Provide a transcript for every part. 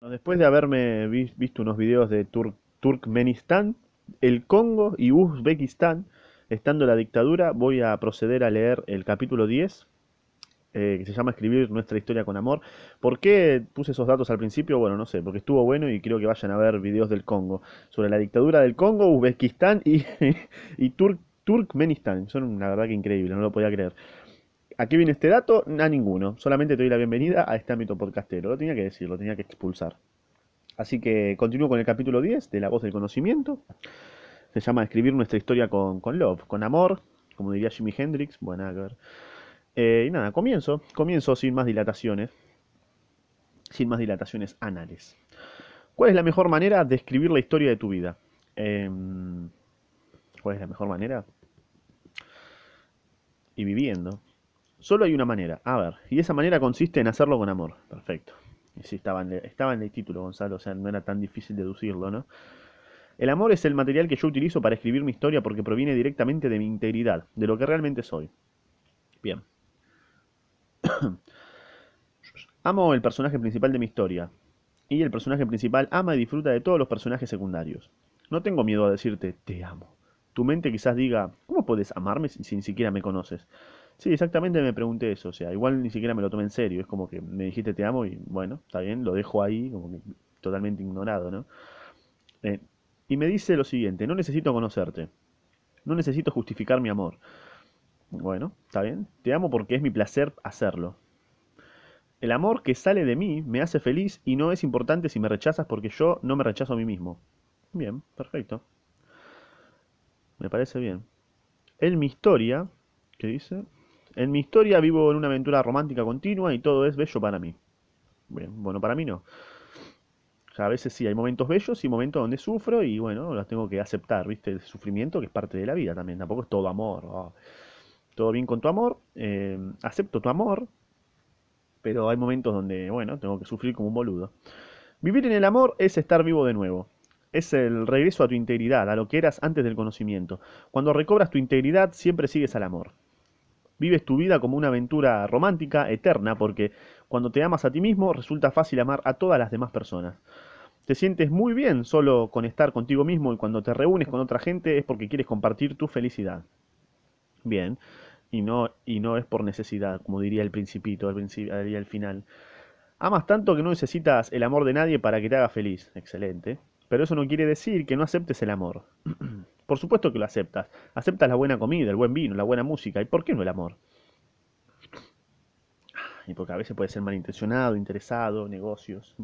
Después de haberme vi- visto unos videos de Tur- Turkmenistán, el Congo y Uzbekistán, estando la dictadura, voy a proceder a leer el capítulo 10, eh, que se llama Escribir nuestra historia con amor. ¿Por qué puse esos datos al principio? Bueno, no sé, porque estuvo bueno y quiero que vayan a ver videos del Congo, sobre la dictadura del Congo, Uzbekistán y, y Tur- Turkmenistán. Son la verdad que increíbles, no lo podía creer. ¿A qué viene este dato? A ninguno. Solamente te doy la bienvenida a este ámbito podcastero. Lo tenía que decir, lo tenía que expulsar. Así que continúo con el capítulo 10 de La voz del conocimiento. Se llama Escribir nuestra historia con, con love, con amor, como diría Jimi Hendrix. Bueno, que ver. Eh, y nada, comienzo. Comienzo sin más dilataciones. Sin más dilataciones anales. ¿Cuál es la mejor manera de escribir la historia de tu vida? Em, ¿Cuál es la mejor manera? Y viviendo. Solo hay una manera. A ver, y esa manera consiste en hacerlo con amor. Perfecto. Y sí, estaba en, el, estaba en el título, Gonzalo, o sea, no era tan difícil deducirlo, ¿no? El amor es el material que yo utilizo para escribir mi historia porque proviene directamente de mi integridad, de lo que realmente soy. Bien. Amo el personaje principal de mi historia, y el personaje principal ama y disfruta de todos los personajes secundarios. No tengo miedo a decirte, te amo. Tu mente quizás diga, ¿cómo puedes amarme si ni siquiera me conoces? Sí, exactamente me pregunté eso, o sea, igual ni siquiera me lo tomé en serio, es como que me dijiste te amo y bueno, está bien, lo dejo ahí, como que totalmente ignorado, ¿no? Eh, y me dice lo siguiente, no necesito conocerte, no necesito justificar mi amor. Bueno, está bien, te amo porque es mi placer hacerlo. El amor que sale de mí me hace feliz y no es importante si me rechazas porque yo no me rechazo a mí mismo. Bien, perfecto, me parece bien. En mi historia, ¿qué dice? En mi historia vivo en una aventura romántica continua y todo es bello para mí. Bueno, para mí no. A veces sí hay momentos bellos y momentos donde sufro y bueno, los tengo que aceptar, ¿viste? El sufrimiento que es parte de la vida también. Tampoco es todo amor. todo bien con tu amor. eh, acepto tu amor, pero hay momentos donde, bueno, tengo que sufrir como un boludo. Vivir en el amor es estar vivo de nuevo. Es el regreso a tu integridad, a lo que eras antes del conocimiento. Cuando recobras tu integridad, siempre sigues al amor. Vives tu vida como una aventura romántica, eterna, porque cuando te amas a ti mismo, resulta fácil amar a todas las demás personas. Te sientes muy bien solo con estar contigo mismo y cuando te reúnes con otra gente es porque quieres compartir tu felicidad. Bien, y no, y no es por necesidad, como diría el principito, al diría el final. Amas tanto que no necesitas el amor de nadie para que te haga feliz. Excelente. Pero eso no quiere decir que no aceptes el amor. Por supuesto que lo aceptas. Aceptas la buena comida, el buen vino, la buena música. ¿Y por qué no el amor? Y porque a veces puede ser malintencionado, interesado, negocios.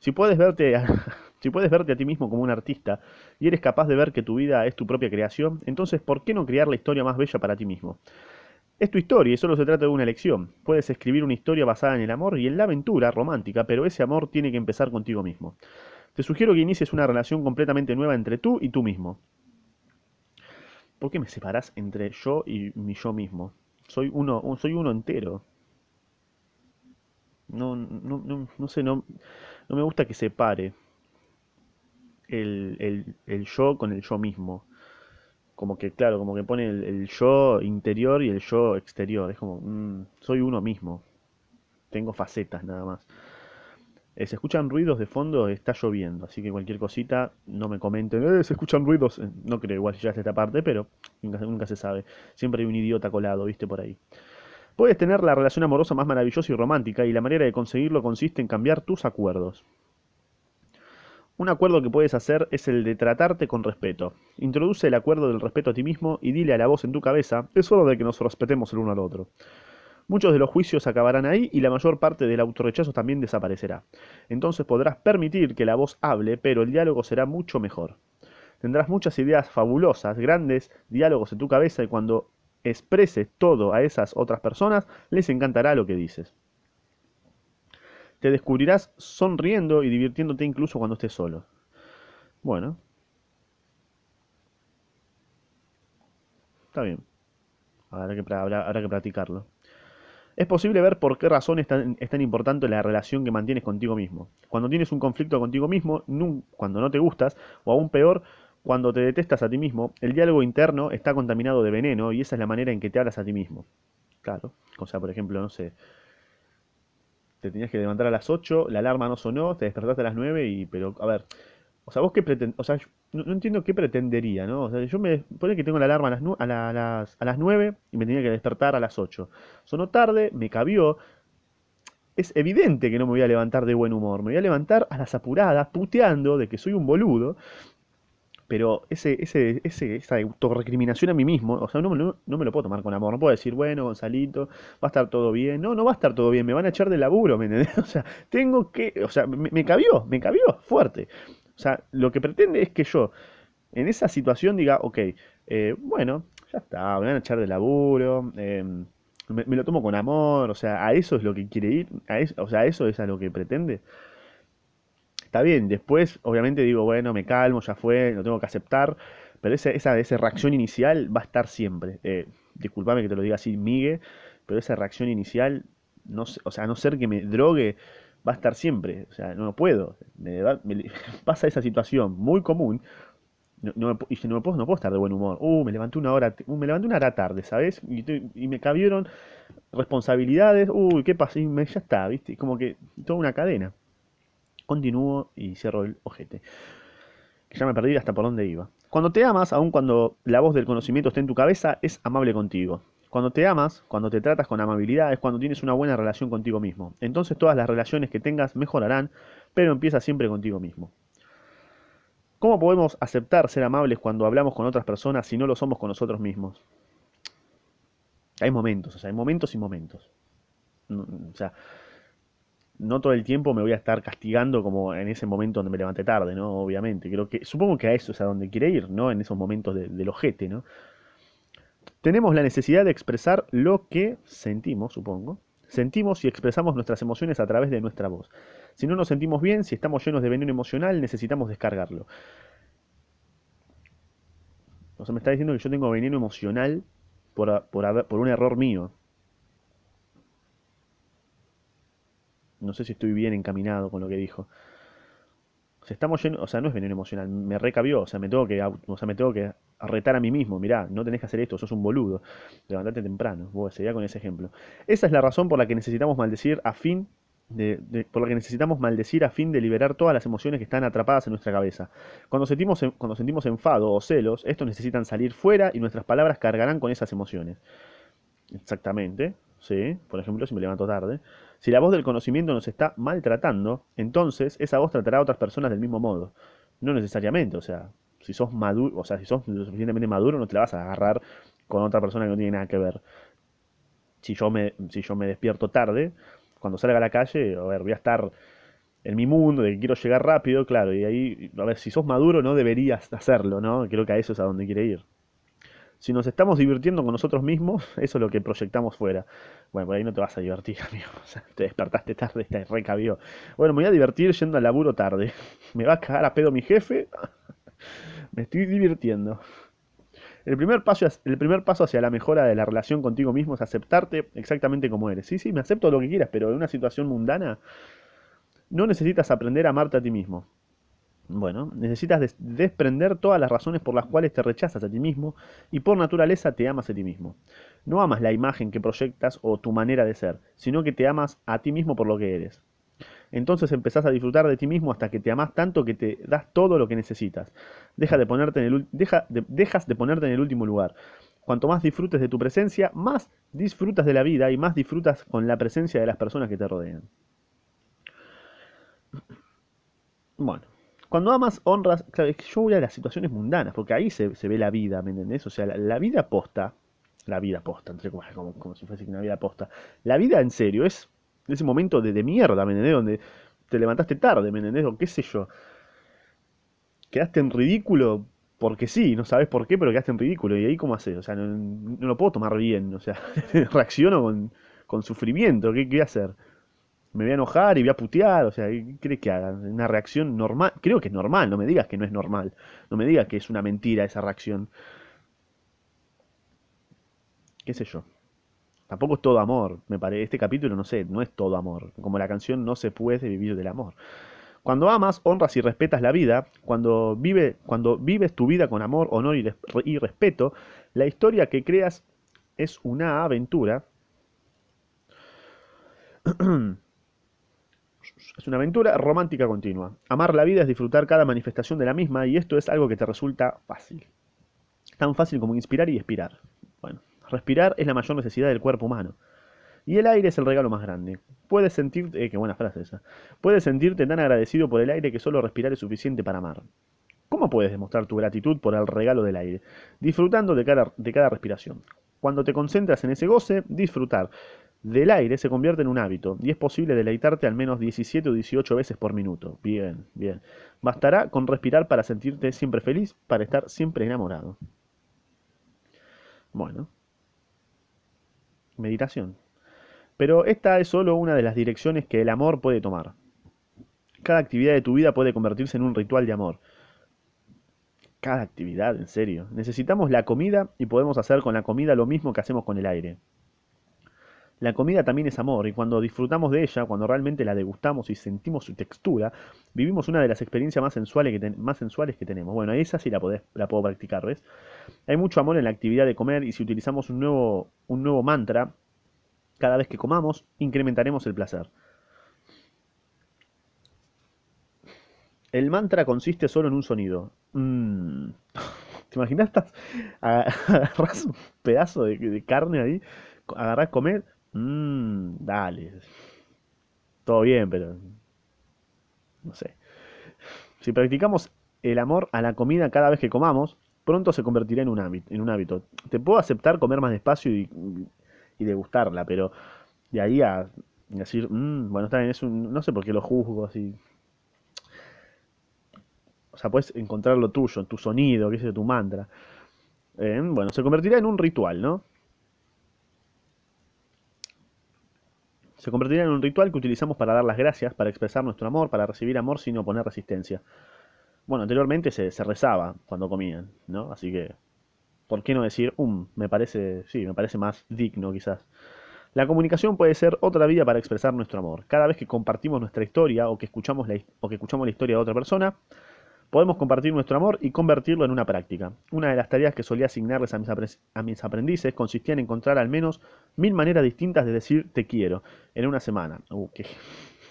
Si puedes verte a, si puedes verte a ti mismo como un artista y eres capaz de ver que tu vida es tu propia creación, entonces ¿por qué no crear la historia más bella para ti mismo? Es tu historia y solo se trata de una elección. Puedes escribir una historia basada en el amor y en la aventura romántica, pero ese amor tiene que empezar contigo mismo. Te sugiero que inicies una relación completamente nueva entre tú y tú mismo. ¿Por qué me separás entre yo y mi yo mismo? Soy uno, soy uno entero. No, no, no, no sé, no, no me gusta que separe el, el, el yo con el yo mismo. Como que, claro, como que pone el, yo interior y el yo exterior. Es como, mm, soy uno mismo. Tengo facetas nada más. Eh, se escuchan ruidos de fondo, está lloviendo, así que cualquier cosita, no me comenten, eh, se escuchan ruidos. Eh, no creo igual ya es esta parte, pero nunca, nunca se sabe. Siempre hay un idiota colado, viste, por ahí. Puedes tener la relación amorosa más maravillosa y romántica, y la manera de conseguirlo consiste en cambiar tus acuerdos. Un acuerdo que puedes hacer es el de tratarte con respeto. Introduce el acuerdo del respeto a ti mismo y dile a la voz en tu cabeza, es hora de que nos respetemos el uno al otro. Muchos de los juicios acabarán ahí y la mayor parte del autorrechazo también desaparecerá. Entonces podrás permitir que la voz hable, pero el diálogo será mucho mejor. Tendrás muchas ideas fabulosas, grandes diálogos en tu cabeza y cuando expreses todo a esas otras personas, les encantará lo que dices. Te descubrirás sonriendo y divirtiéndote incluso cuando estés solo. Bueno, está bien. Habrá que, habrá, que practicarlo. Es posible ver por qué razón es tan, es tan, importante la relación que mantienes contigo mismo. Cuando tienes un conflicto contigo mismo, cuando no te gustas, o aún peor, cuando te detestas a ti mismo, el diálogo interno está contaminado de veneno y esa es la manera en que te hablas a ti mismo. Claro. O sea, por ejemplo, no sé, te tenías que levantar a las 8, la alarma no sonó, te despertaste a las 9 y, pero, a ver, o sea, vos qué pretendés, o sea, yo no, no entiendo qué pretendería, ¿no? O sea, yo me, pone que tengo la alarma a las, a la- a las, a las 9 y me tenía que despertar a las 8. Sonó tarde, me cabió, es evidente que no me voy a levantar de buen humor, me voy a levantar a las apuradas, puteando de que soy un boludo, pero ese, ese, ese, esa autorrecriminación a mí mismo, o sea, no, lo- no me lo puedo tomar con amor. No puedo decir, bueno, Gonzalito, va a estar todo bien. No, no va a estar todo bien, me van a echar de laburo, ¿me? O sea, tengo que, o sea, me, me cabió, me cabió fuerte. O sea, lo que pretende es que yo, en esa situación, diga, ok, eh, bueno, ya está, me van a echar de laburo, eh, me, lo tomo con amor, o sea, a eso es lo que quiere ir, a o sea, a eso es a lo que pretende. Está bien, después obviamente digo, bueno, me calmo, ya fue, lo tengo que aceptar, pero esa, esa, esa reacción inicial va a estar siempre. Eh, disculpame que te lo diga así, Migue, pero esa reacción inicial, no, o sea, a no ser que me drogue, va a estar siempre. O sea, no puedo. Me me- pasa esa situación muy común y no me puedo, no puedo estar de buen humor. Uh, me levanté una hora, uh, me levanté una hora tarde, ¿sabes? Y, me cabieron responsabilidades. Uy, ¿qué pasa? Y me- ya está, ¿viste? Como que toda una cadena. Continúo y cierro el ojete. Que ya me perdí hasta por dónde iba. Cuando te amas, aun cuando la voz del conocimiento esté en tu cabeza, es amable contigo. Cuando te amas, cuando te tratas con amabilidad, es cuando tienes una buena relación contigo mismo. Entonces todas las relaciones que tengas mejorarán, pero empieza siempre contigo mismo. ¿Cómo podemos aceptar ser amables cuando hablamos con otras personas si no lo somos con nosotros mismos? Hay momentos, o sea, hay momentos y momentos. No, o sea, no todo el tiempo me voy a estar castigando como en ese momento donde me levanté tarde, ¿no? Obviamente. Creo que, supongo que a eso es a donde quiere ir, ¿no? En esos momentos de- del ojete, ¿no? Tenemos la necesidad de expresar lo que sentimos, supongo. Sentimos y expresamos nuestras emociones a través de nuestra voz. Si no nos sentimos bien, si estamos llenos de veneno emocional, necesitamos descargarlo. O sea, me está diciendo que yo tengo veneno emocional por, por, por un error mío. No sé si estoy bien encaminado con lo que dijo. O sea, estamos o sea, no es veneno emocional, me recabió, o sea, me tengo que, o sea, me tengo que retar a mí mismo, mirá, no tenés que hacer esto, sos un boludo, levantate temprano, vos, sería con ese ejemplo. Esa es la razón por la que necesitamos maldecir a fin de, de- por la que necesitamos maldecir a fin de liberar todas las emociones que están atrapadas en nuestra cabeza. Cuando sentimos, en- cuando sentimos enfado o celos, estos necesitan salir fuera y nuestras palabras cargarán con esas emociones. Exactamente, sí. Por ejemplo, si me levanto tarde. Si la voz del conocimiento nos está maltratando, entonces esa voz tratará a otras personas del mismo modo. No necesariamente, o sea, si sos maduro, o sea, si sos lo suficientemente maduro, no te la vas a agarrar con otra persona que no tiene nada que ver. Si yo me, si yo me despierto tarde, cuando salga a la calle, a ver, voy a estar en mi mundo, de que quiero llegar rápido, claro, y ahí, a ver, si sos maduro no deberías hacerlo, ¿no? Creo que a eso es a donde quiere ir. Si nos estamos divirtiendo con nosotros mismos, eso es lo que proyectamos fuera. Bueno, por ahí no te vas a divertir, amigo. O sea, te despertaste tarde, te recabió. Bueno, me voy a divertir yendo al laburo tarde. Me va a cagar a pedo mi jefe. Me estoy divirtiendo. El primer paso, el primer paso hacia la mejora de la relación contigo mismo es aceptarte exactamente como eres. Sí, sí, me acepto lo que quieras, pero en una situación mundana no necesitas aprender a amarte a ti mismo. Bueno, necesitas des- desprender todas las razones por las cuales te rechazas a ti mismo y por naturaleza te amas a ti mismo. No amas la imagen que proyectas o tu manera de ser, sino que te amas a ti mismo por lo que eres. Entonces empezás a disfrutar de ti mismo hasta que te amas tanto que te das todo lo que necesitas. Deja de ponerte en el, dejas de ponerte en el último lugar. Cuanto más disfrutes de tu presencia, más disfrutas de la vida y más disfrutas con la presencia de las personas que te rodean. Bueno, cuando amas, honras. Claro, es que yo voy a las situaciones mundanas, porque ahí se, se ve la vida, ¿me entendés? O sea, la, vida posta, la vida posta, entre como, como si fuese una vida posta. La vida en serio es ese momento de, de mierda, ¿me entendés? Donde te levantaste tarde, ¿me entendés? O qué sé yo. Quedaste en ridículo porque sí, no sabes por qué, pero quedaste en ridículo. ¿Y ahí cómo haces? O sea, no, no lo puedo tomar bien, o sea, reacciono con, con sufrimiento, ¿qué, qué hacer? Me voy a enojar y voy a putear, o sea, ¿qué crees que hagan? Una reacción normal, creo que es normal, no me digas que no es normal, no me digas que es una mentira esa reacción, qué sé yo. Tampoco es todo amor, me parece, este capítulo no sé, no es todo amor, como la canción no se puede vivir del amor. Cuando amas, honras y respetas la vida, cuando, vive, cuando vives tu vida con amor, honor y, y respeto, la historia que creas es una aventura Es una aventura romántica continua. Amar la vida es disfrutar cada manifestación de la misma y esto es algo que te resulta fácil. Tan fácil como inspirar y expirar. Bueno, respirar es la mayor necesidad del cuerpo humano. Y el aire es el regalo más grande. Puedes sentirte, eh, qué buena frase esa. Puedes sentirte tan agradecido por el aire que solo respirar es suficiente para amar. ¿Cómo puedes demostrar tu gratitud por el regalo del aire? Disfrutando de cada, de cada respiración. Cuando te concentras en ese goce, disfrutar del aire se convierte en un hábito y es posible deleitarte al menos 17 o 18 veces por minuto. Bien, bien. Bastará con respirar para sentirte siempre feliz, para estar siempre enamorado. Bueno. Meditación. Pero esta es solo una de las direcciones que el amor puede tomar. Cada actividad de tu vida puede convertirse en un ritual de amor cada actividad, en serio. Necesitamos la comida y podemos hacer con la comida lo mismo que hacemos con el aire. La comida también es amor y cuando disfrutamos de ella, cuando realmente la degustamos y sentimos su textura, vivimos una de las experiencias más sensuales que, más sensuales que tenemos. Bueno, esa sí la, la puedo practicar, ¿ves? Hay mucho amor en la actividad de comer y si utilizamos un nuevo, un nuevo mantra, cada vez que comamos, incrementaremos el placer. El mantra consiste solo en un sonido. Mm. ¿Te imaginas? agarras un pedazo de, carne ahí, agarrás comer. Mmm, dale. Todo bien, pero. No sé. Si practicamos el amor a la comida cada vez que comamos, pronto se convertirá en un hábito. Te puedo aceptar comer más despacio y, degustarla, pero de ahí a decir, mmm, bueno, está bien, es un, no sé por qué lo juzgo así. O sea, puedes encontrar lo tuyo, tu sonido, qué sé tu mantra. Eh, bueno, se convertirá en un ritual, ¿no? Se convertirá en un ritual que utilizamos para dar las gracias, para expresar nuestro amor, para recibir amor sin oponer resistencia. Bueno, anteriormente se, rezaba cuando comían, ¿no? Así que, ¿por qué no decir, um, me parece, sí, me parece más digno quizás? La comunicación puede ser otra vía para expresar nuestro amor. Cada vez que compartimos nuestra historia o que escuchamos la, o que escuchamos la historia de otra persona, Podemos compartir nuestro amor y convertirlo en una práctica. Una de las tareas que solía asignarles a mis, aprendices consistía en encontrar al menos mil maneras distintas de decir te quiero en una semana. Uh,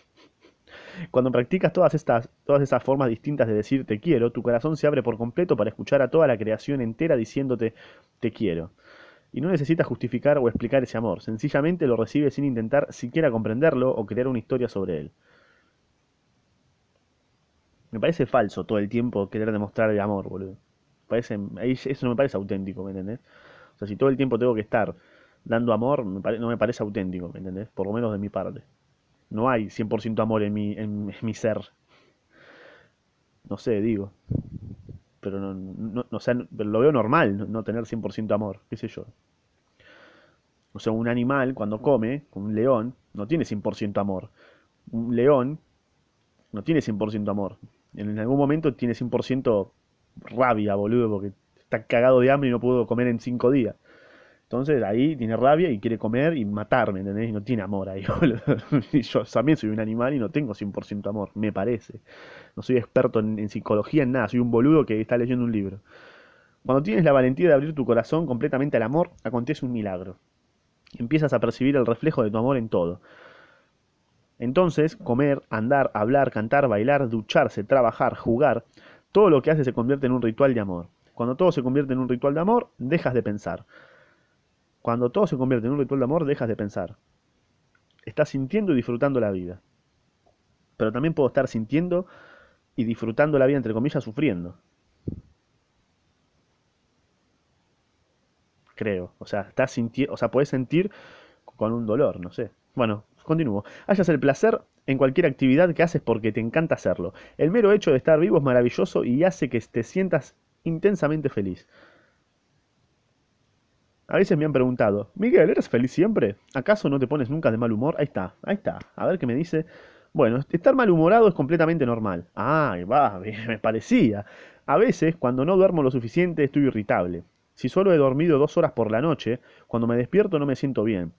Cuando practicas todas estas, todas esas formas distintas de decir te quiero, tu corazón se abre por completo para escuchar a toda la creación entera diciéndote te quiero. Y no necesitas justificar o explicar ese amor, sencillamente lo recibes sin intentar siquiera comprenderlo o crear una historia sobre él. Me parece falso todo el tiempo querer demostrar el amor, boludo. Parece, eso no me parece auténtico, ¿me entendés? O sea, si todo el tiempo tengo que estar dando amor, no me parece auténtico, ¿me entendés? Por lo menos de mi parte. No hay 100% amor en mi, en, mi ser. No sé, digo. Pero no, no, lo veo normal no tener 100% amor, qué sé yo. O sea, un animal cuando come, un león, no tiene 100% amor. Un león no tiene 100% amor en algún momento tiene 100% rabia, boludo, porque está cagado de hambre y no pudo comer en 5 días. Entonces ahí tiene rabia y quiere comer y matarme, ¿entendés? Y no tiene amor ahí, boludo. Y yo también soy un animal y no tengo 100% amor, me parece. No soy experto en, en, psicología, en nada, soy un boludo que está leyendo un libro. Cuando tienes la valentía de abrir tu corazón completamente al amor, acontece un milagro. Empiezas a percibir el reflejo de tu amor en todo. Entonces, comer, andar, hablar, cantar, bailar, ducharse, trabajar, jugar, todo lo que haces se convierte en un ritual de amor. Cuando todo se convierte en un ritual de amor, dejas de pensar. Cuando todo se convierte en un ritual de amor, dejas de pensar. Estás sintiendo y disfrutando la vida. Pero también puedo estar sintiendo y disfrutando la vida, entre comillas, sufriendo. Creo. O sea, estás sintiendo, o sea, puedes sentir con un dolor, no sé. Bueno, Continúo. Hayas el placer en cualquier actividad que haces porque te encanta hacerlo. El mero hecho de estar vivo es maravilloso y hace que te sientas intensamente feliz. A veces me han preguntado, Miguel, ¿eres feliz siempre? ¿Acaso no te pones nunca de mal humor? Ahí está, ahí está. A ver qué me dice. Bueno, estar malhumorado es completamente normal. Ah, va, me parecía. A veces, cuando no duermo lo suficiente, estoy irritable. Si solo he dormido dos horas por la noche, cuando me despierto no me siento bien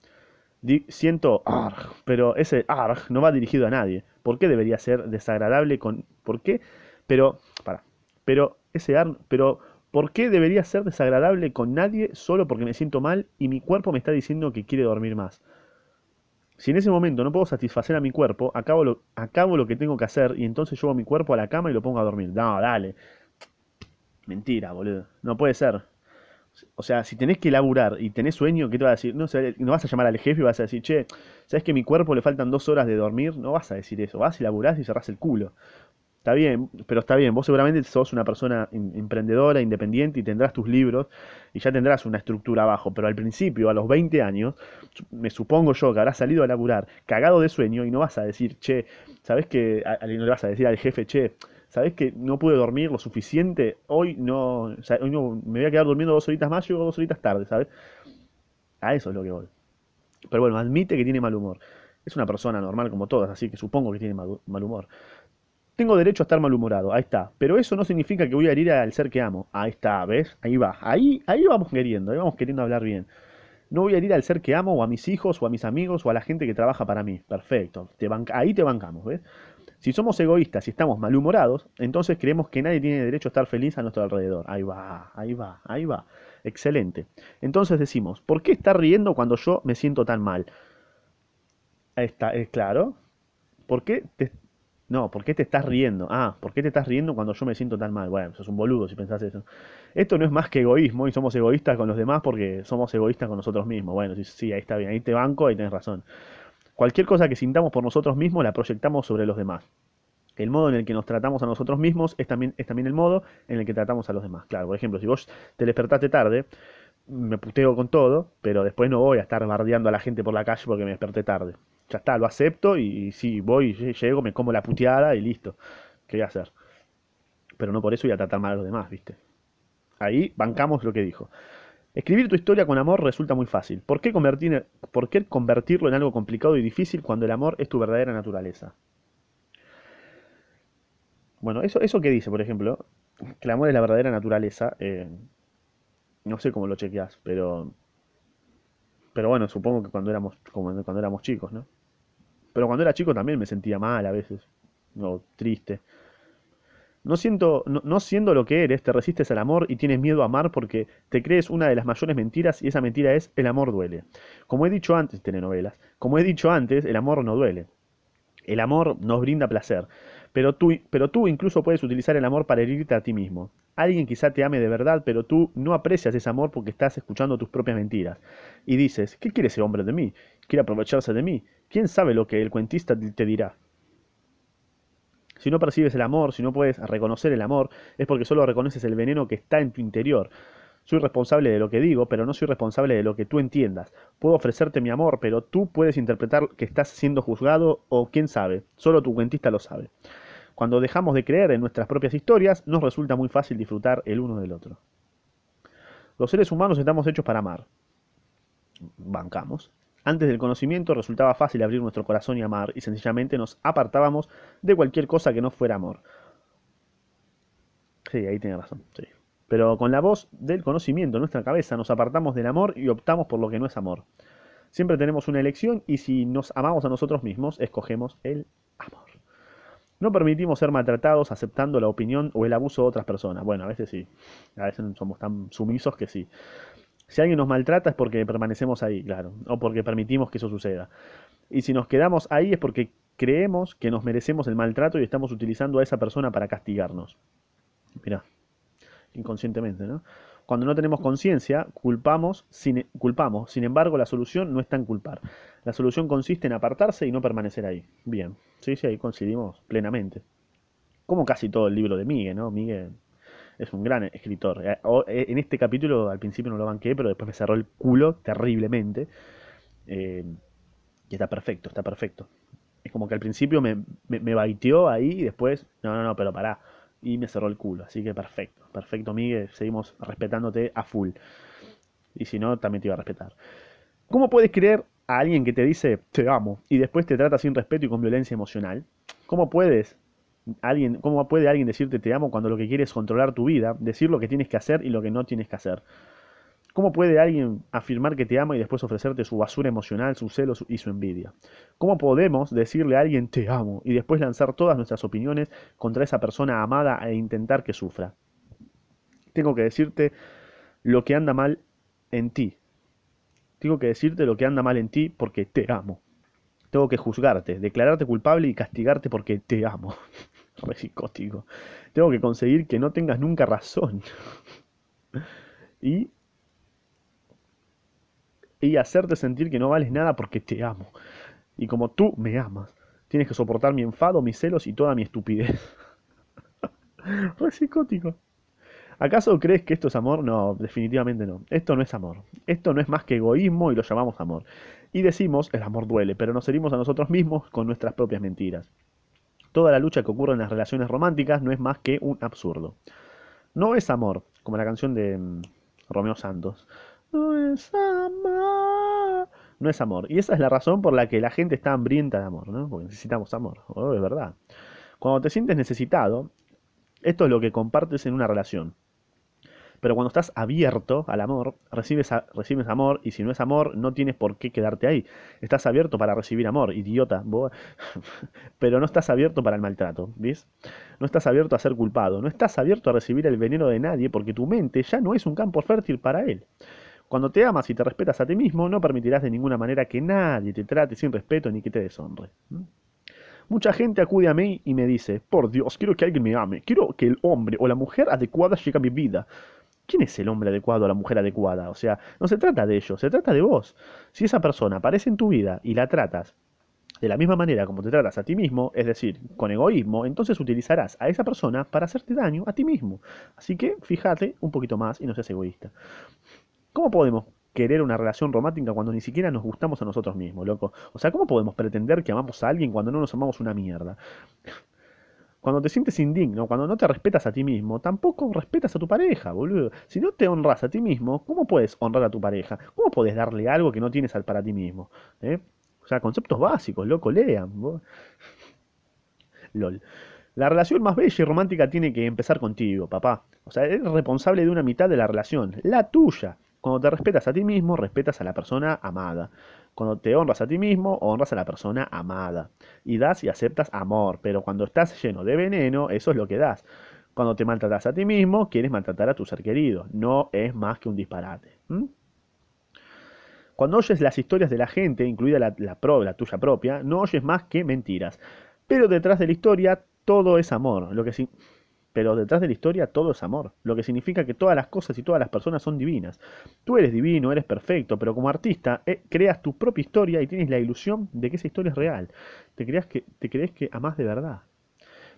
siento arg, pero ese arg no va dirigido a nadie. ¿Por qué debería ser desagradable con por qué? Pero para. Pero ese arg, pero ¿por qué debería ser desagradable con nadie solo porque me siento mal y mi cuerpo me está diciendo que quiere dormir más? Si en ese momento no puedo satisfacer a mi cuerpo, acabo lo, acabo lo que tengo que hacer y entonces llevo mi cuerpo a la cama y lo pongo a dormir. No, dale. Mentira, boludo. No puede ser. O sea, si tenés que laburar y tenés sueño, ¿qué te va a decir? No, vas a llamar al jefe y vas a decir, che, ¿sabes que a mi cuerpo le faltan dos horas de dormir? No vas a decir eso. Vas y laburás y cerrás el culo. Está bien, pero está bien. Vos seguramente sos una persona emprendedora, independiente y tendrás tus libros y ya tendrás una estructura abajo. Pero al principio, a los 20 años, me supongo yo que habrás salido a laburar cagado de sueño y no vas a decir, che, ¿sabes que No le vas a decir al jefe, che, ¿sabes que no pude dormir lo suficiente? Hoy no, o sea, hoy no me voy a quedar durmiendo dos horitas más, llego dos horitas tarde, ¿sabes? A eso es lo que voy. Pero bueno, admite que tiene mal humor. Es una persona normal como todas, así que supongo que tiene mal, humor. Tengo derecho a estar malhumorado, ahí está. Pero eso no significa que voy a herir al ser que amo. Ahí está, ¿ves? Ahí va. Ahí, ahí vamos queriendo, ahí vamos queriendo hablar bien. No voy a herir al ser que amo, o a mis hijos, o a mis amigos, o a la gente que trabaja para mí. Perfecto. Ahí te bancamos, ¿ves? Si somos egoístas y estamos malhumorados, entonces creemos que nadie tiene derecho a estar feliz a nuestro alrededor. Ahí va, ahí va, ahí va. Excelente. Entonces decimos, ¿por qué estar riendo cuando yo me siento tan mal? Ahí está, es claro. ¿Por qué te, no, ¿por qué te estás riendo? Ah, ¿por qué te estás riendo cuando yo me siento tan mal? Bueno, sos un boludo si pensás eso. Esto no es más que egoísmo y somos egoístas con los demás porque somos egoístas con nosotros mismos. Bueno, sí, sí, ahí está bien, ahí te banco, ahí tenés razón. Cualquier cosa que sintamos por nosotros mismos la proyectamos sobre los demás. El modo en el que nos tratamos a nosotros mismos es también, el modo en el que tratamos a los demás. Claro, por ejemplo, si vos te despertaste tarde, me puteo con todo, pero después no voy a estar bardeando a la gente por la calle porque me desperté tarde. Ya está, lo acepto y, si voy, llego, me como la puteada y listo. ¿Qué voy a hacer? Pero no por eso voy a tratar mal a los demás, ¿viste? Ahí bancamos lo que dijo. Escribir tu historia con amor resulta muy fácil. ¿Por qué, convertir, ¿Por qué convertirlo en algo complicado y difícil cuando el amor es tu verdadera naturaleza? Bueno, eso, eso que dice, por ejemplo, que el amor es la verdadera naturaleza, eh, no sé cómo lo chequeas, pero pero bueno, supongo que cuando éramos como cuando éramos chicos, ¿no? Pero cuando era chico también me sentía mal a veces, o triste. No, siento, no, siendo lo que eres, te resistes al amor y tienes miedo a amar porque te crees una de las mayores mentiras y esa mentira es el amor duele. Como he dicho antes, telenovelas, como he dicho antes, el amor no duele. El amor nos brinda placer, pero tú, pero tú incluso puedes utilizar el amor para herirte a ti mismo. Alguien quizá te ame de verdad, pero tú no aprecias ese amor porque estás escuchando tus propias mentiras. Y dices, ¿qué quiere ese hombre de mí? ¿Quiere aprovecharse de mí? ¿Quién sabe lo que el cuentista te dirá? Si no percibes el amor, si no puedes reconocer el amor, es porque solo reconoces el veneno que está en tu interior. Soy responsable de lo que digo, pero no soy responsable de lo que tú entiendas. Puedo ofrecerte mi amor, pero tú puedes interpretar que estás siendo juzgado o quién sabe, solo tu cuentista lo sabe. Cuando dejamos de creer en nuestras propias historias, nos resulta muy fácil disfrutar el uno del otro. Los seres humanos estamos hechos para amar. Bancamos. Antes del conocimiento resultaba fácil abrir nuestro corazón y amar, y sencillamente nos apartábamos de cualquier cosa que no fuera amor. Sí, ahí tiene razón. Pero con la voz del conocimiento en nuestra cabeza nos apartamos del amor y optamos por lo que no es amor. Siempre tenemos una elección y si nos amamos a nosotros mismos, escogemos el amor. No permitimos ser maltratados aceptando la opinión o el abuso de otras personas. Bueno, a veces sí. A veces somos tan sumisos que sí. Si alguien nos maltrata es porque permanecemos ahí, claro. O porque permitimos que eso suceda. Y si nos quedamos ahí es porque creemos que nos merecemos el maltrato y estamos utilizando a esa persona para castigarnos. Mirá, inconscientemente, ¿no? Cuando no tenemos conciencia, culpamos sin, culpamos. Sin embargo, la solución no está en culpar. La solución consiste en apartarse y no permanecer ahí. Bien, sí, sí, ahí coincidimos plenamente. Como casi todo el libro de Miguel, ¿no? Miguel es un gran escritor. Eh, eh, en este capítulo al principio no lo banqué, pero después me cerró el culo terriblemente. Eh, y está perfecto, está perfecto. Es como que al principio me, me, baiteó ahí y después, no, no, no, pero pará. Y me cerró el culo. Así que perfecto, perfecto, Miguel. Seguimos respetándote a full. Y si no, también te iba a respetar. ¿Cómo puedes creer a alguien que te dice te amo y después te trata sin respeto y con violencia emocional? ¿Cómo puedes alguien, cómo puede alguien decirte te amo cuando lo que quiere es controlar tu vida, decir lo que tienes que hacer y lo que no tienes que hacer? ¿Cómo puede alguien afirmar que te ama y después ofrecerte su basura emocional, su celos y su envidia? ¿Cómo podemos decirle a alguien te amo y después lanzar todas nuestras opiniones contra esa persona amada e intentar que sufra? Tengo que decirte lo que anda mal en ti, tengo que decirte lo que anda mal en ti porque te amo. Tengo que juzgarte, declararte culpable y castigarte porque te amo. Re psicótico. Tengo que conseguir que no tengas nunca razón. y, y hacerte sentir que no vales nada porque te amo. Y como tú me amas, tienes que soportar mi enfado, mis celos y toda mi estupidez. Re psicótico. ¿Acaso crees que esto es amor? No, definitivamente no. Esto no es amor. Esto no es más que egoísmo y lo llamamos amor. Y decimos, el amor duele, pero nos herimos a nosotros mismos con nuestras propias mentiras. Toda la lucha que ocurre en las relaciones románticas no es más que un absurdo. No es amor, como la canción de mm, Romeo Santos. No es amor. No es amor. Y esa es la razón por la que la gente está hambrienta de amor, ¿no? Porque necesitamos amor. Oh, es verdad. Cuando te sientes necesitado, esto es lo que compartes en una relación. Pero cuando estás abierto al amor, recibes, recibes amor y si no es amor, no tienes por qué quedarte ahí. Estás abierto para recibir amor, idiota. Pero no estás abierto para el maltrato, ¿ves? No estás abierto a ser culpado, no estás abierto a recibir el veneno de nadie porque tu mente ya no es un campo fértil para él. Cuando te amas y te respetas a ti mismo, no permitirás de ninguna manera que nadie te trate sin respeto ni que te deshonre. Mucha gente acude a mí y me dice, por Dios, quiero que alguien me ame, quiero que el hombre o la mujer adecuada llegue a mi vida. ¿Quién es el hombre adecuado o la mujer adecuada? O sea, no se trata de ellos, se trata de vos. Si esa persona aparece en tu vida y la tratas de la misma manera como te tratas a ti mismo, es decir, con egoísmo, entonces utilizarás a esa persona para hacerte daño a ti mismo. Así que fíjate un poquito más y no seas egoísta. ¿Cómo podemos querer una relación romántica cuando ni siquiera nos gustamos a nosotros mismos, loco? O sea, ¿cómo podemos pretender que amamos a alguien cuando no nos amamos una mierda? Cuando te sientes indigno, cuando no te respetas a ti mismo, tampoco respetas a tu pareja, boludo. Si no te honras a ti mismo, ¿cómo puedes honrar a tu pareja? ¿Cómo puedes darle algo que no tienes para ti mismo? ¿Eh? O sea, conceptos básicos, loco, lean. LOL. La relación más bella y romántica tiene que empezar contigo, papá. O sea, eres responsable de una mitad de la relación, la tuya. Cuando te respetas a ti mismo, respetas a la persona amada. Cuando te honras a ti mismo, honras a la persona amada. Y das y aceptas amor. Pero cuando estás lleno de veneno, eso es lo que das. Cuando te maltratas a ti mismo, quieres maltratar a tu ser querido. No es más que un disparate. Cuando oyes las historias de la gente, incluida la, tuya propia, no oyes más que mentiras. Pero detrás de la historia todo es amor. Lo que sí pero detrás de la historia todo es amor, lo que significa que todas las cosas y todas las personas son divinas. Tú eres divino, eres perfecto, pero como artista eh, creas tu propia historia y tienes la ilusión de que esa historia es real. Te creas que, te crees que amás de verdad.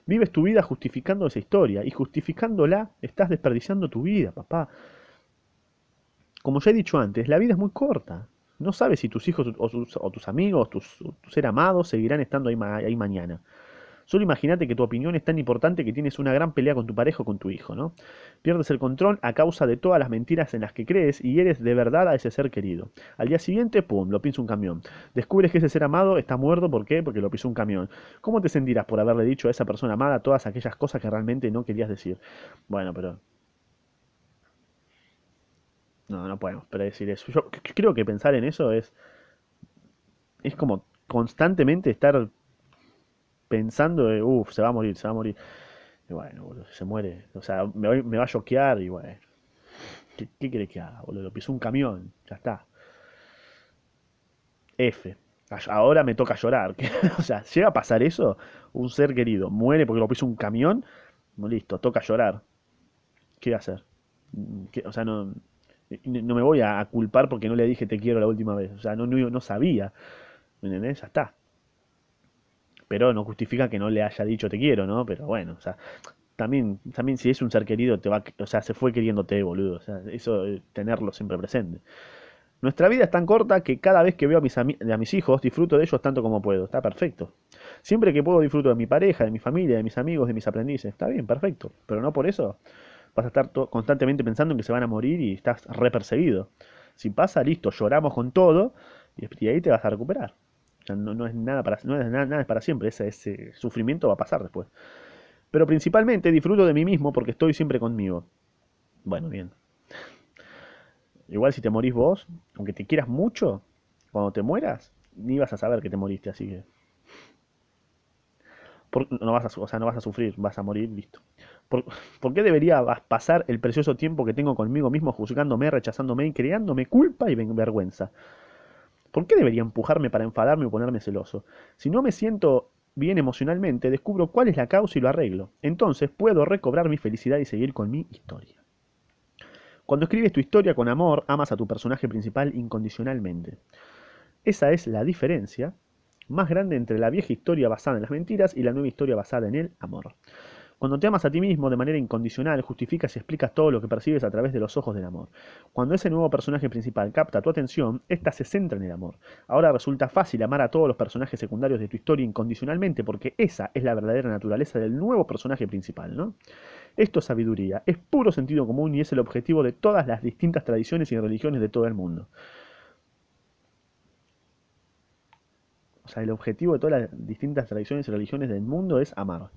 Vives tu vida justificando esa historia y justificándola estás desperdiciando tu vida, papá. Como ya he dicho antes, la vida es muy corta. No sabes si tus hijos o, tus amigos, tus, tus ser amados seguirán estando ahí mañana. Solo imagínate que tu opinión es tan importante que tienes una gran pelea con tu pareja o con tu hijo, ¿no? Pierdes el control a causa de todas las mentiras en las que crees y eres de verdad a ese ser querido. Al día siguiente, ¡pum!, lo pisa un camión. Descubres que ese ser amado está muerto, ¿por qué? Porque lo pisó un camión. ¿Cómo te sentirás por haberle dicho a esa persona amada todas aquellas cosas que realmente no querías decir? Bueno, pero... No, no podemos predecir eso. Yo creo que pensar en eso es... Es como constantemente estar pensando, uff, se va a morir, se va a morir. Y bueno, boludo, se muere. O sea, me, va a choquear y bueno. ¿Qué, qué que haga, boludo? Lo pisó un camión, ya está. F. Ahora me toca llorar. o sea, llega a pasar eso, un ser querido muere porque lo pisó un camión, listo, toca llorar. ¿Qué voy a hacer? O sea, no, no me voy a culpar porque no le dije te quiero la última vez. O sea, no, no, no sabía. ¿Me entendés? Ya está pero no justifica que no le haya dicho te quiero, ¿no? Pero bueno, o sea, también, también si es un ser querido, te va, o sea, se fue queriéndote, boludo. O sea, eso, eh, tenerlo siempre presente. Nuestra vida es tan corta que cada vez que veo a mis, a mis hijos disfruto de ellos tanto como puedo. Está perfecto. Siempre que puedo disfruto de mi pareja, de mi familia, de mis amigos, de mis aprendices. Está bien, perfecto. Pero no por eso vas a estar constantemente pensando en que se van a morir y estás re perseguido. Si pasa, listo, lloramos con todo y ahí te vas a recuperar no, es nada para, no es nada, para siempre, ese, ese sufrimiento va a pasar después. Pero principalmente disfruto de mí mismo porque estoy siempre conmigo. Bueno, bien. Igual si te morís vos, aunque te quieras mucho, cuando te mueras, ni vas a saber que te moriste, así que... no, vas a, o sea, no vas a sufrir, vas a morir, listo. ¿Por, ¿Por, qué debería pasar el precioso tiempo que tengo conmigo mismo juzgándome, rechazándome y creándome culpa y vergüenza? ¿Por qué debería empujarme para enfadarme o ponerme celoso? Si no me siento bien emocionalmente, descubro cuál es la causa y lo arreglo. Entonces puedo recobrar mi felicidad y seguir con mi historia. Cuando escribes tu historia con amor, amas a tu personaje principal incondicionalmente. Esa es la diferencia más grande entre la vieja historia basada en las mentiras y la nueva historia basada en el amor. Cuando te amas a ti mismo de manera incondicional, justificas y explicas todo lo que percibes a través de los ojos del amor. Cuando ese nuevo personaje principal capta tu atención, ésta se centra en el amor. Ahora resulta fácil amar a todos los personajes secundarios de tu historia incondicionalmente porque esa es la verdadera naturaleza del nuevo personaje principal, ¿no? Esto es sabiduría, es puro sentido común y es el objetivo de todas las distintas tradiciones y religiones de todo el mundo. O sea, el objetivo de todas las distintas tradiciones y religiones del mundo es amar.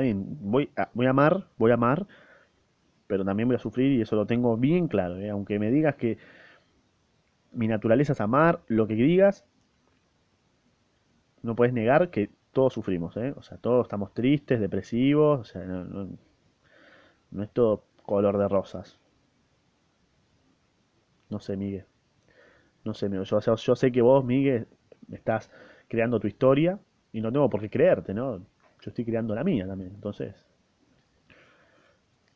Bien, voy a, amar, voy a amar, pero también voy a sufrir y eso lo tengo bien claro. ¿eh? Aunque me digas que mi naturaleza es amar, lo que digas, no puedes negar que todos sufrimos, ¿eh? O sea, todos estamos tristes, depresivos, o sea, no, es todo color de rosas. No sé, Miguel. No sé, yo sé que vos, Miguel, estás creando tu historia y no tengo por qué creerte, ¿no? Yo estoy creando la mía también. Entonces,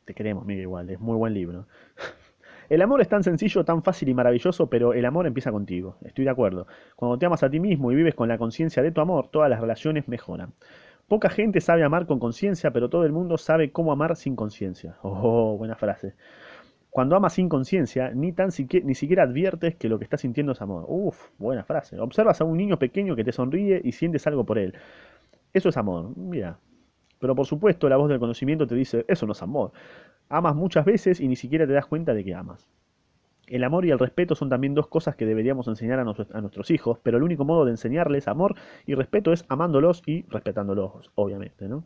te queremos, Miguel, igual. Es muy buen libro. El amor es tan sencillo, tan fácil y maravilloso, pero el amor empieza contigo. Estoy de acuerdo. Cuando te amas a ti mismo y vives con la conciencia de tu amor, todas las relaciones mejoran. Poca gente sabe amar con conciencia, pero todo el mundo sabe cómo amar sin conciencia. Oh, buena frase. Cuando amas sin conciencia, ni, tan ni siquiera adviertes que lo que estás sintiendo es amor. Uf, buena frase. Observas a un niño pequeño que te sonríe y sientes algo por él. Eso es amor, mira. Pero por supuesto la voz del conocimiento te dice, eso no es amor. Amas muchas veces y ni siquiera te das cuenta de que amas. El amor y el respeto son también dos cosas que deberíamos enseñar a, nuestros hijos, pero el único modo de enseñarles amor y respeto es amándolos y respetándolos, obviamente, ¿no?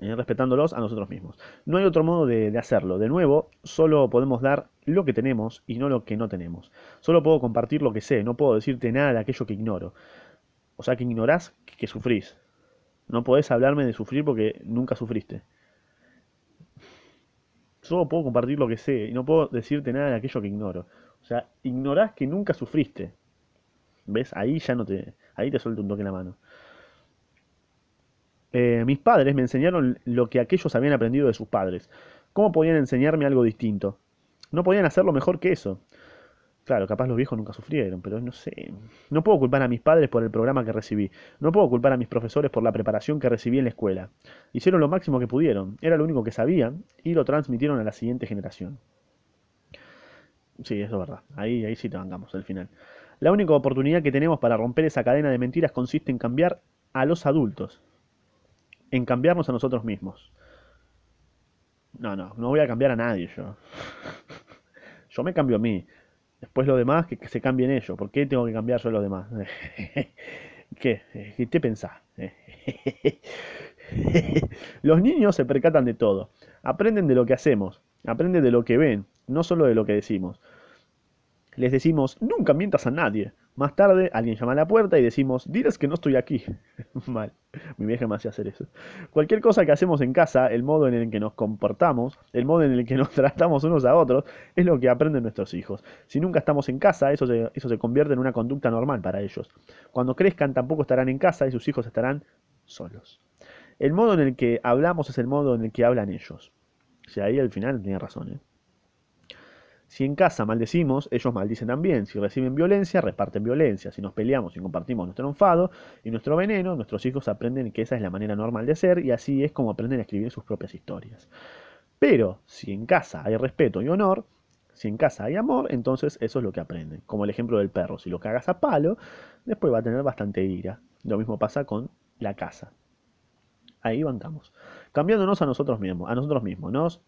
Eh, respetándolos a nosotros mismos. No hay otro modo de, hacerlo. De nuevo, solo podemos dar lo que tenemos y no lo que no tenemos. Solo puedo compartir lo que sé, no puedo decirte nada de aquello que ignoro. O sea que ignorás que, que sufrís. No podés hablarme de sufrir porque nunca sufriste. Solo puedo compartir lo que sé y no puedo decirte nada de aquello que ignoro. O sea, ignorás que nunca sufriste. ¿Ves? Ahí ya no te... Ahí te suelto un toque en la mano. Eh, mis padres me enseñaron lo que aquellos habían aprendido de sus padres. ¿Cómo podían enseñarme algo distinto? No podían hacerlo mejor que eso. Claro, capaz los viejos nunca sufrieron, pero no sé. No puedo culpar a mis padres por el programa que recibí. No puedo culpar a mis profesores por la preparación que recibí en la escuela. Hicieron lo máximo que pudieron. Era lo único que sabían y lo transmitieron a la siguiente generación. Sí, eso es verdad. Ahí, ahí sí te bancamos, al final. La única oportunidad que tenemos para romper esa cadena de mentiras consiste en cambiar a los adultos en cambiarnos a nosotros mismos. No, no, no voy a cambiar a nadie yo. Yo me cambio a mí. Después lo demás, que, se cambien ellos. ¿Por qué tengo que cambiar yo a los demás? ¿Qué? ¿Qué te pensás? Los niños se percatan de todo. Aprenden de lo que hacemos. Aprenden de lo que ven, no solo de lo que decimos. Les decimos, nunca mientas a nadie. Más tarde, alguien llama a la puerta y decimos, diles que no estoy aquí. Mal, mi vieja me hacía hacer eso. Cualquier cosa que hacemos en casa, el modo en el que nos comportamos, el modo en el que nos tratamos unos a otros, es lo que aprenden nuestros hijos. Si nunca estamos en casa, eso se, eso se convierte en una conducta normal para ellos. Cuando crezcan, tampoco estarán en casa y sus hijos estarán solos. El modo en el que hablamos es el modo en el que hablan ellos. O sea, ahí al final tenía razón, ¿eh? Si en casa maldecimos, ellos maldicen también. Si reciben violencia, reparten violencia. Si nos peleamos y compartimos nuestro enfado y nuestro veneno, nuestros hijos aprenden que esa es la manera normal de ser y así es como aprenden a escribir sus propias historias. Pero si en casa hay respeto y honor, si en casa hay amor, entonces eso es lo que aprenden. Como el ejemplo del perro. Si lo cagas a palo, después va a tener bastante ira. Lo mismo pasa con la casa. Ahí bancamos. Cambiándonos a nosotros mismos, a nosotros mismos. Nos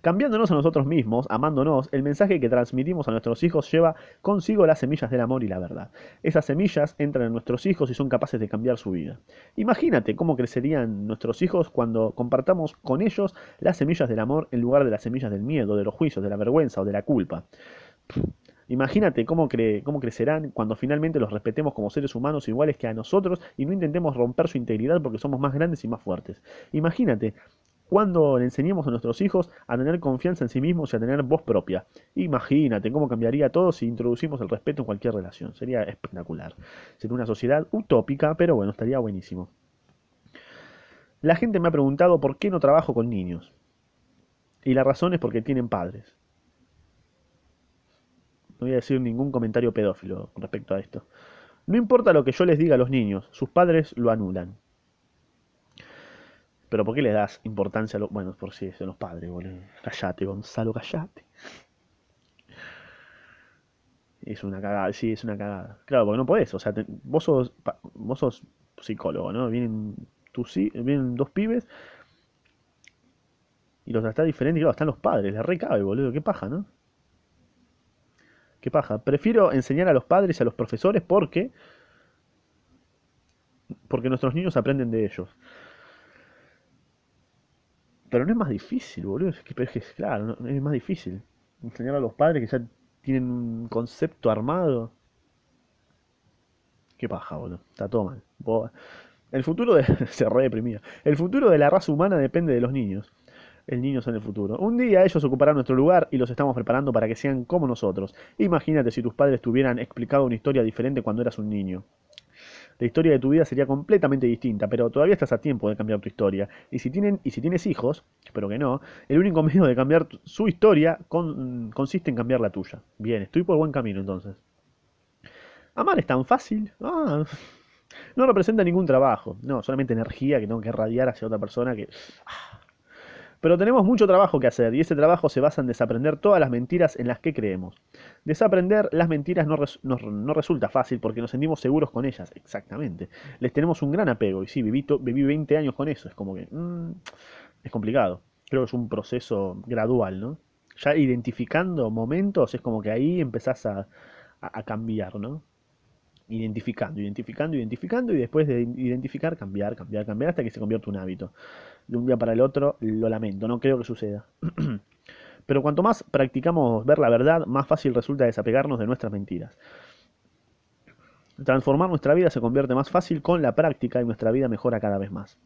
Cambiándonos a nosotros mismos, amándonos, el mensaje que transmitimos a nuestros hijos lleva consigo las semillas del amor y la verdad. Esas semillas entran en nuestros hijos y son capaces de cambiar su vida. Imagínate cómo crecerían nuestros hijos cuando compartamos con ellos las semillas del amor en lugar de las semillas del miedo, de los juicios, de la vergüenza o de la culpa. Imagínate cómo, cómo crecerán cuando finalmente los respetemos como seres humanos iguales que a nosotros y no intentemos romper su integridad porque somos más grandes y más fuertes. Imagínate cuando le enseñemos a nuestros hijos a tener confianza en sí mismos y a tener voz propia. Imagínate cómo cambiaría todo si introducimos el respeto en cualquier relación. Sería espectacular. Sería una sociedad utópica, pero bueno, estaría buenísimo. La gente me ha preguntado por qué no trabajo con niños. Y la razón es porque tienen padres. No voy a decir ningún comentario pedófilo respecto a esto. No importa lo que yo les diga a los niños, sus padres lo anulan. Pero ¿por qué le das importancia a los... Bueno, por si son los padres, boludo. Callate, Gonzalo, callate. Es una cagada, sí, es una cagada. Claro, porque no podés, o sea, te- vos sos, vos sos psicólogo, ¿no? Vienen, hi- vienen dos pibes y los tratás diferente y claro, están los padres, les recabe, boludo, qué paja, ¿no? Qué paja. Prefiero enseñar a los padres y a los profesores porque, porque nuestros niños aprenden de ellos. Pero no es más difícil, boludo. Es que, es claro, no- es más difícil. Enseñar a los padres que ya tienen un concepto armado. Qué paja, boludo. Está todo mal. El futuro de... Se re deprimía. El futuro de la raza humana depende de los niños. El niño son el futuro. Un día ellos ocuparán nuestro lugar y los estamos preparando para que sean como nosotros. Imagínate si tus padres te hubieran explicado una historia diferente cuando eras un niño. La historia de tu vida sería completamente distinta, pero todavía estás a tiempo de cambiar tu historia. Y si, tienen, y si tienes hijos, espero que no, el único medio de cambiar su historia con- consiste en cambiar la tuya. Bien, estoy por buen camino entonces. Amar es tan fácil. Ah, no representa ningún trabajo. No, solamente energía que tengo que irradiar hacia otra persona que... Pero tenemos mucho trabajo que hacer y ese trabajo se basa en desaprender todas las mentiras en las que creemos. Desaprender las mentiras no, resulta fácil porque nos sentimos seguros con ellas, exactamente. Les tenemos un gran apego y sí, viví, viví 20 años con eso, es como que mm, es complicado. Creo que es un proceso gradual, ¿no? Ya identificando momentos es como que ahí empezás a, a- a cambiar, ¿no? Identificando, identificando, identificando y después de identificar, cambiar, cambiar, cambiar hasta que se convierte en un hábito. De un día para el otro, lo lamento, no creo que suceda. Pero cuanto más practicamos ver la verdad, más fácil resulta desapegarnos de nuestras mentiras. Transformar nuestra vida se convierte más fácil con la práctica y nuestra vida mejora cada vez más.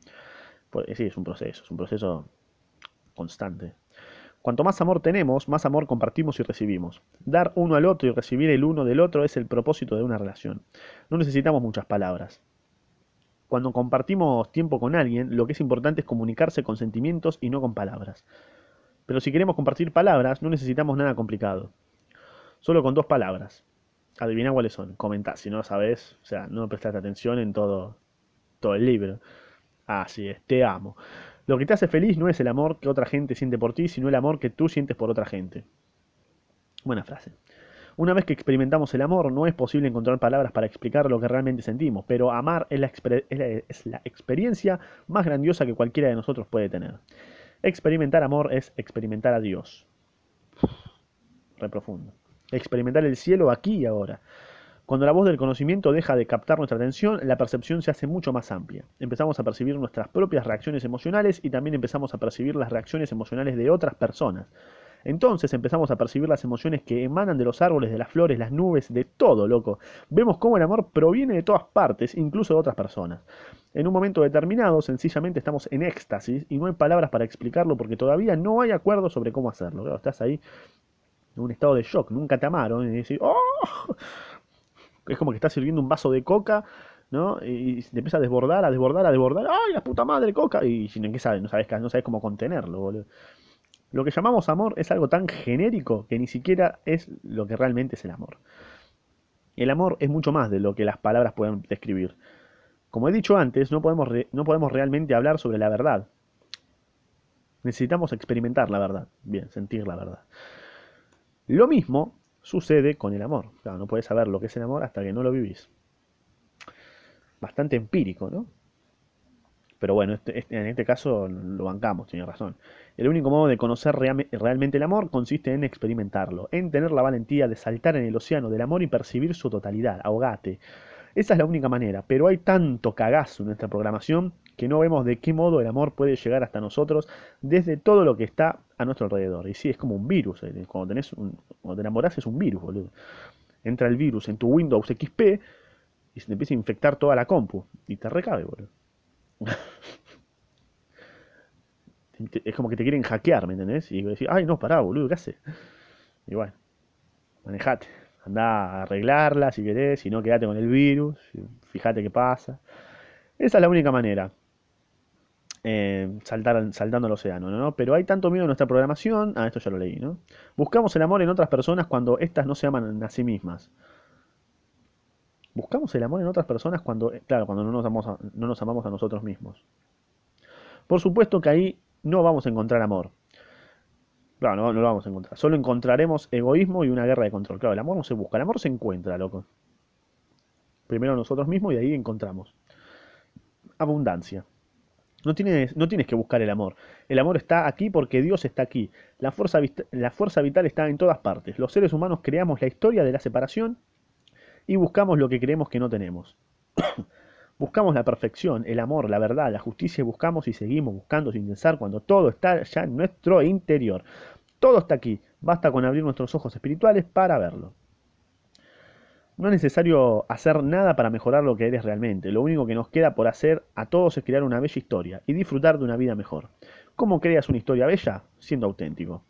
Pues, sí, es un proceso, es un proceso constante. Cuanto más amor tenemos, más amor compartimos y recibimos. Dar uno al otro y recibir el uno del otro es el propósito de una relación. No necesitamos muchas palabras. Cuando compartimos tiempo con alguien, lo que es importante es comunicarse con sentimientos y no con palabras. Pero si queremos compartir palabras, no necesitamos nada complicado. Solo con dos palabras. Adivina cuáles son. Comentá. Si no lo sabes, o sea, no prestaste atención en todo, todo el libro. Así es, te amo. Lo que te hace feliz no es el amor que otra gente siente por ti, sino el amor que tú sientes por otra gente. Buena frase. Una vez que experimentamos el amor, no es posible encontrar palabras para explicar lo que realmente sentimos, pero amar es la, experiencia más grandiosa que cualquiera de nosotros puede tener. Experimentar amor es experimentar a Dios. Re profundo. Experimentar el cielo aquí y ahora. Cuando la voz del conocimiento deja de captar nuestra atención, la percepción se hace mucho más amplia. Empezamos a percibir nuestras propias reacciones emocionales y también empezamos a percibir las reacciones emocionales de otras personas. Entonces empezamos a percibir las emociones que emanan de los árboles, de las flores, las nubes, de todo, loco. Vemos cómo el amor proviene de todas partes, incluso de otras personas. En un momento determinado, sencillamente estamos en éxtasis y no hay palabras para explicarlo porque todavía no hay acuerdo sobre cómo hacerlo. Estás ahí en un estado de shock, nunca te amaron y decís, ¡oh! Es como que estás sirviendo un vaso de coca, ¿no? Y te empieza a desbordar, a desbordar, a desbordar. ¡Ay, la puta madre, coca! Y sin qué no sabes, no sabes cómo contenerlo, boludo. Lo que llamamos amor es algo tan genérico que ni siquiera es lo que realmente es el amor. El amor es mucho más de lo que las palabras pueden describir. Como he dicho antes, no podemos, no podemos realmente hablar sobre la verdad. Necesitamos experimentar la verdad. Bien, sentir la verdad. Lo mismo sucede con el amor. No puedes saber lo que es el amor hasta que no lo vivís. Bastante empírico, ¿no? Pero bueno, este- este- en este caso lo bancamos, tiene razón. El único modo de conocer realmente el amor consiste en experimentarlo, en tener la valentía de saltar en el océano del amor y percibir su totalidad, ahogate. Esa es la única manera, pero hay tanto cagazo en nuestra programación que no vemos de qué modo el amor puede llegar hasta nosotros desde todo lo que está a nuestro alrededor. Y sí, es como un virus. eh, Cuando, tenés un- cuando te enamorás es un virus, boludo. Entra el virus en tu Windows XP y se te empieza a infectar toda la compu. Y te recabe, boludo. Es como que te quieren hackear, ¿me entendés? Y decís, ay, no, pará, boludo, ¿qué haces? Y bueno, manejate. Andá a arreglarla si querés, si no, quedate con el virus. Fíjate qué pasa. Esa es la única manera. eh, saltar, saltando al océano, ¿no? Pero hay tanto miedo en nuestra programación. Ah, esto ya lo leí, ¿no? Buscamos el amor en otras personas cuando éstas no se aman a sí mismas. Buscamos el amor en otras personas cuando, eh, claro, cuando no nos amamos a, no nos amamos a nosotros mismos. Por supuesto que ahí no vamos a encontrar amor. Claro, no, no lo vamos a encontrar. Solo encontraremos egoísmo y una guerra de control. Claro, el amor no se busca, el amor se encuentra, loco. Primero nosotros mismos y ahí encontramos. Abundancia. No tienes, no tienes que buscar el amor. El amor está aquí porque Dios está aquí. La fuerza, la fuerza vital está en todas partes. Los seres humanos creamos la historia de la separación y buscamos lo que creemos que no tenemos. Buscamos la perfección, el amor, la verdad, la justicia buscamos y seguimos buscando sin cesar cuando todo está ya en nuestro interior. Todo está aquí. Basta con abrir nuestros ojos espirituales para verlo. No es necesario hacer nada para mejorar lo que eres realmente. Lo único que nos queda por hacer a todos es crear una bella historia y disfrutar de una vida mejor. ¿Cómo creas una historia bella? Siendo auténtico.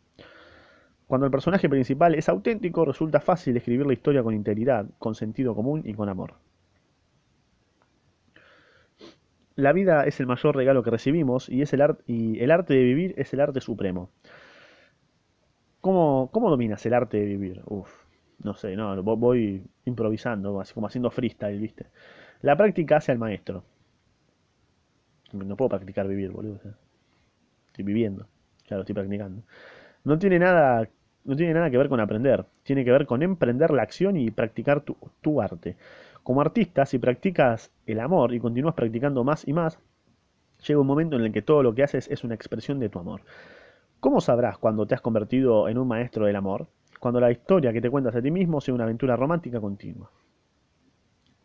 Cuando el personaje principal es auténtico, resulta fácil escribir la historia con integridad, con sentido común y con amor. La vida es el mayor regalo que recibimos y, es el, art- el arte de vivir es el arte supremo. ¿Cómo, cómo dominas el arte de vivir? Uf, no sé, no, vo- voy improvisando, así como haciendo freestyle, ¿viste? La práctica hace al maestro. No puedo practicar vivir, boludo. Estoy viviendo, claro, estoy practicando. No tiene nada, no tiene nada que ver con aprender. Tiene que ver con emprender la acción y practicar tu, arte. Como artista, si practicas el amor y continúas practicando más y más, llega un momento en el que todo lo que haces es una expresión de tu amor. ¿Cómo sabrás cuando te has convertido en un maestro del amor? Cuando la historia que te cuentas a ti mismo sea una aventura romántica continua.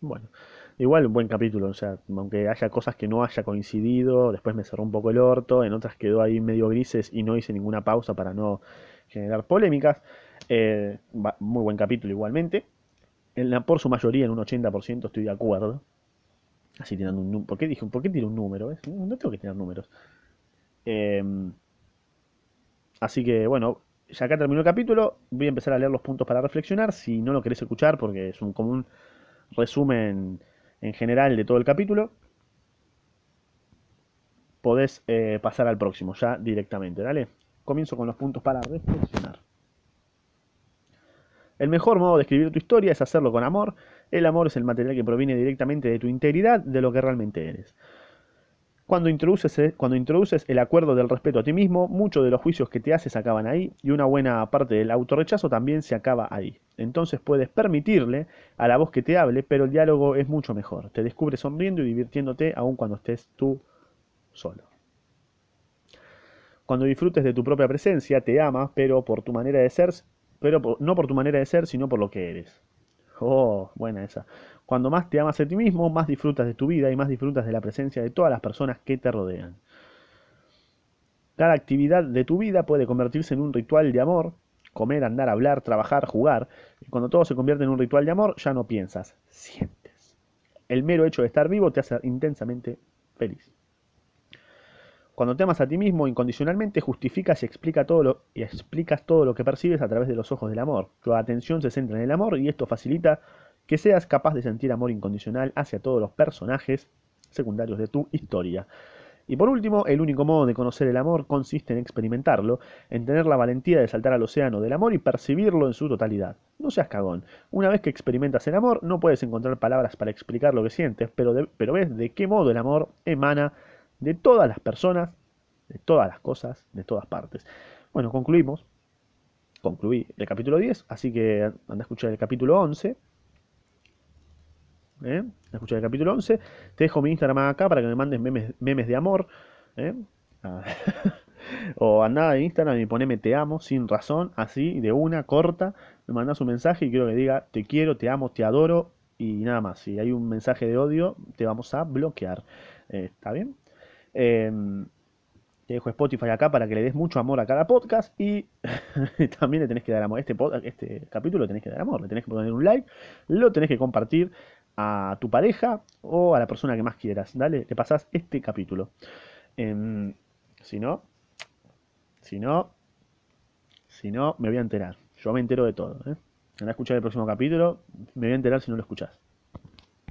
Bueno, igual un buen capítulo, o sea, aunque haya cosas que no haya coincidido, después me cerró un poco el orto, en otras quedó ahí medio grises y no hice ninguna pausa para no generar polémicas. Eh, muy buen capítulo igualmente. Por su mayoría, en un 80% estoy de acuerdo. Así tirando un número. ¿Por qué dije? ¿Por qué tiro un número? eh? No no tengo que tirar números. Em, Así que bueno, ya acá terminó el capítulo. Voy a empezar a leer los puntos para reflexionar. Si no lo querés escuchar, porque es un común resumen en general de todo el capítulo, podés eh, pasar al próximo ya directamente. Dale. Comienzo con los puntos para reflexionar. El mejor modo de escribir tu historia es hacerlo con amor. El amor es el material que proviene directamente de tu integridad, de lo que realmente eres. Cuando introduces, eh, cuando introduces el acuerdo del respeto a ti mismo, muchos de los juicios que te haces acaban ahí y una buena parte del autorrechazo también se acaba ahí. Entonces puedes permitirle a la voz que te hable, pero el diálogo es mucho mejor. Te descubres sonriendo y divirtiéndote aun cuando estés tú solo. Cuando disfrutes de tu propia presencia, te amas, pero por tu manera de ser, pero no por tu manera de ser, sino por lo que eres. Oh, buena esa. Cuando más te amas a ti mismo, más disfrutas de tu vida y más disfrutas de la presencia de todas las personas que te rodean. Cada actividad de tu vida puede convertirse en un ritual de amor, comer, andar, hablar, trabajar, jugar. Y cuando todo se convierte en un ritual de amor, ya no piensas, sientes. El mero hecho de estar vivo te hace intensamente feliz. Cuando te amas a ti mismo incondicionalmente, justificas y, explica todo lo, explicas todo lo que percibes a través de los ojos del amor. Tu atención se centra en el amor y esto facilita que seas capaz de sentir amor incondicional hacia todos los personajes secundarios de tu historia. Y por último, el único modo de conocer el amor consiste en experimentarlo, en tener la valentía de saltar al océano del amor y percibirlo en su totalidad. No seas cagón. Una vez que experimentas el amor, no puedes encontrar palabras para explicar lo que sientes, pero, pero ves de qué modo el amor emana de todas las personas, de todas las cosas, de todas partes. Bueno, concluimos. Concluí el capítulo 10, así que anda a escuchar el capítulo 11. ¿eh? A escuchar el capítulo 11. Te dejo mi Instagram acá para que me mandes memes, memes de amor. ¿eh? Ah, O andá a Instagram y poneme te amo sin razón, así, de una, corta. Me mandás un mensaje y quiero que diga te quiero, te amo, te adoro y nada más. Si hay un mensaje de odio, te vamos a bloquear. Eh, ¿Está bien? Em, te dejo Spotify acá para que le des mucho amor a cada podcast y también le tenés que dar amor. Este, este capítulo le tenés que dar amor, le tenés que poner un like, lo tenés que compartir a tu pareja o a la persona que más quieras. Dale, le pasás este capítulo. Em, si no, si no, si no, me voy a enterar. Yo me entero de todo. ¿eh? a escuchar el próximo capítulo, me voy a enterar si no lo escuchás.